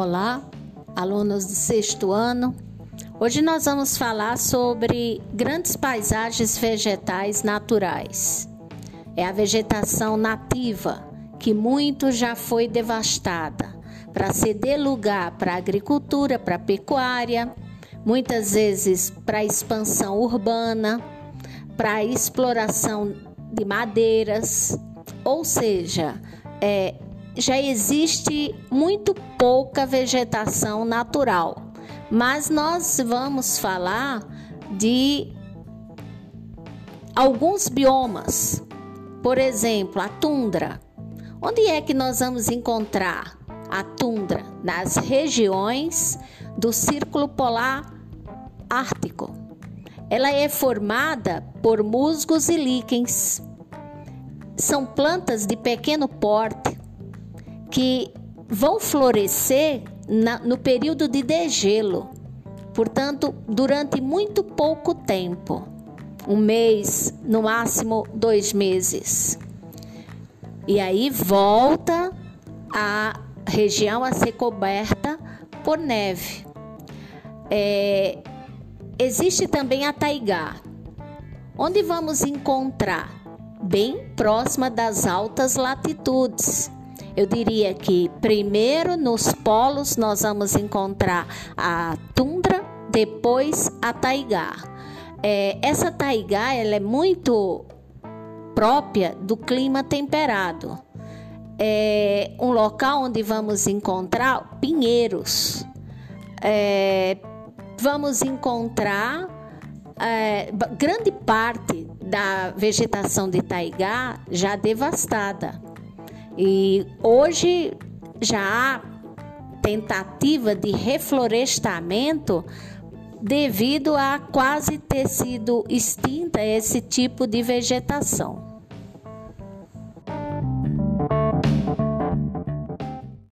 Olá, alunos do sexto ano. Hoje nós vamos falar sobre grandes paisagens vegetais naturais. É a vegetação nativa que muito já foi devastada para ceder lugar para a agricultura, para a pecuária, muitas vezes para a expansão urbana, para a exploração de madeiras, ou seja, é, já existe muito pouca vegetação natural, mas nós vamos falar de alguns biomas. Por exemplo, a tundra. Onde é que nós vamos encontrar a tundra? Nas regiões do Círculo Polar Ártico. Ela é formada por musgos e líquens. São plantas de pequeno porte que vão florescer na, no período de degelo, portanto, durante muito pouco tempo um mês, no máximo dois meses. E aí volta a região a ser coberta por neve. É, existe também a taigá, onde vamos encontrar bem próxima das altas latitudes eu diria que primeiro nos polos nós vamos encontrar a tundra, depois a taigá. É, essa taigá ela é muito própria do clima temperado. É um local onde vamos encontrar pinheiros. É, vamos encontrar é, grande parte da vegetação de taigá já devastada. E hoje já há tentativa de reflorestamento devido a quase ter sido extinta esse tipo de vegetação.